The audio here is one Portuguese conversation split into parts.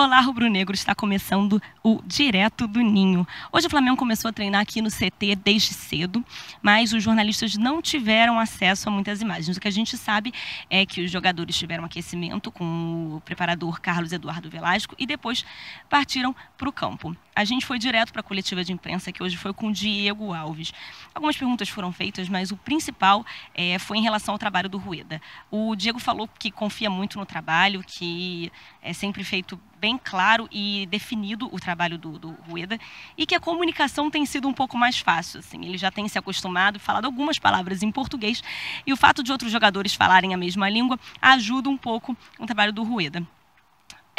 Olá, Rubro Negro, está começando o Direto do Ninho. Hoje o Flamengo começou a treinar aqui no CT desde cedo, mas os jornalistas não tiveram acesso a muitas imagens. O que a gente sabe é que os jogadores tiveram aquecimento com o preparador Carlos Eduardo Velasco e depois partiram para o campo. A gente foi direto para a coletiva de imprensa, que hoje foi com o Diego Alves. Algumas perguntas foram feitas, mas o principal é, foi em relação ao trabalho do Rueda. O Diego falou que confia muito no trabalho, que é sempre feito bem claro e definido o trabalho do, do Rueda e que a comunicação tem sido um pouco mais fácil. Assim, ele já tem se acostumado e falado algumas palavras em português e o fato de outros jogadores falarem a mesma língua ajuda um pouco o trabalho do Rueda.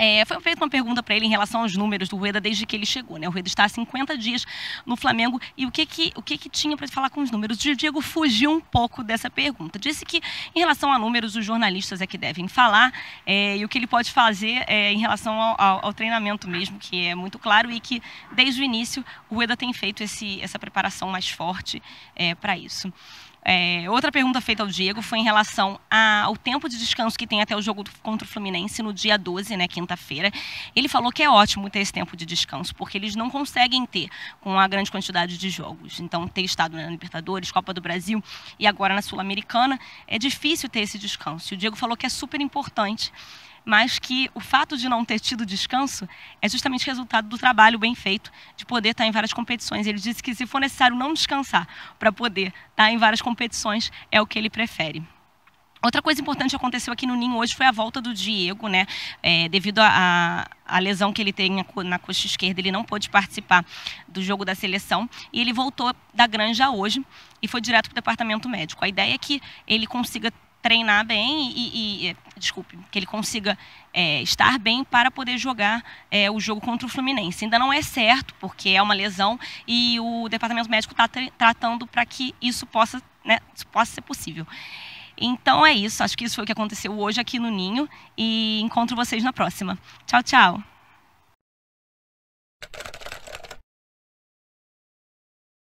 É, foi feita uma pergunta para ele em relação aos números do Rueda desde que ele chegou. Né? O Rueda está há 50 dias no Flamengo e o que, que, o que, que tinha para falar com os números? O Diego fugiu um pouco dessa pergunta. Disse que, em relação a números, os jornalistas é que devem falar é, e o que ele pode fazer é, em relação ao, ao, ao, treinamento mesmo, que é muito claro e que, desde o início, o Rueda tem feito esse, essa preparação mais forte é, para isso. É, outra pergunta feita ao Diego foi em relação ao tempo de descanso que tem até o jogo contra o Fluminense no dia 12, né, quinta-feira. Ele falou que é ótimo ter esse tempo de descanso, porque eles não conseguem ter com a grande quantidade de jogos. Então, ter estado na Libertadores, Copa do Brasil e agora na Sul-Americana, é difícil ter esse descanso. E o Diego falou que é super importante mas que o fato de não ter tido descanso é justamente resultado do trabalho bem feito, de poder estar em várias competições. Ele disse que se for necessário não descansar para poder estar em várias competições, é o que ele prefere. Outra coisa importante que aconteceu aqui no Ninho hoje foi a volta do Diego, né? É, devido à lesão que ele tem na coxa esquerda, ele não pôde participar do jogo da seleção e ele voltou da Granja hoje e foi direto para o departamento médico. A ideia é que ele consiga treinar bem e, e desculpe, que ele consiga é, estar bem para poder jogar é, o jogo contra o Fluminense. Ainda não é certo, porque é uma lesão e o departamento médico está tratando para que isso possa, né, possa ser possível. Então é isso, acho que isso foi o que aconteceu hoje aqui no Ninho e encontro vocês na próxima. Tchau, tchau!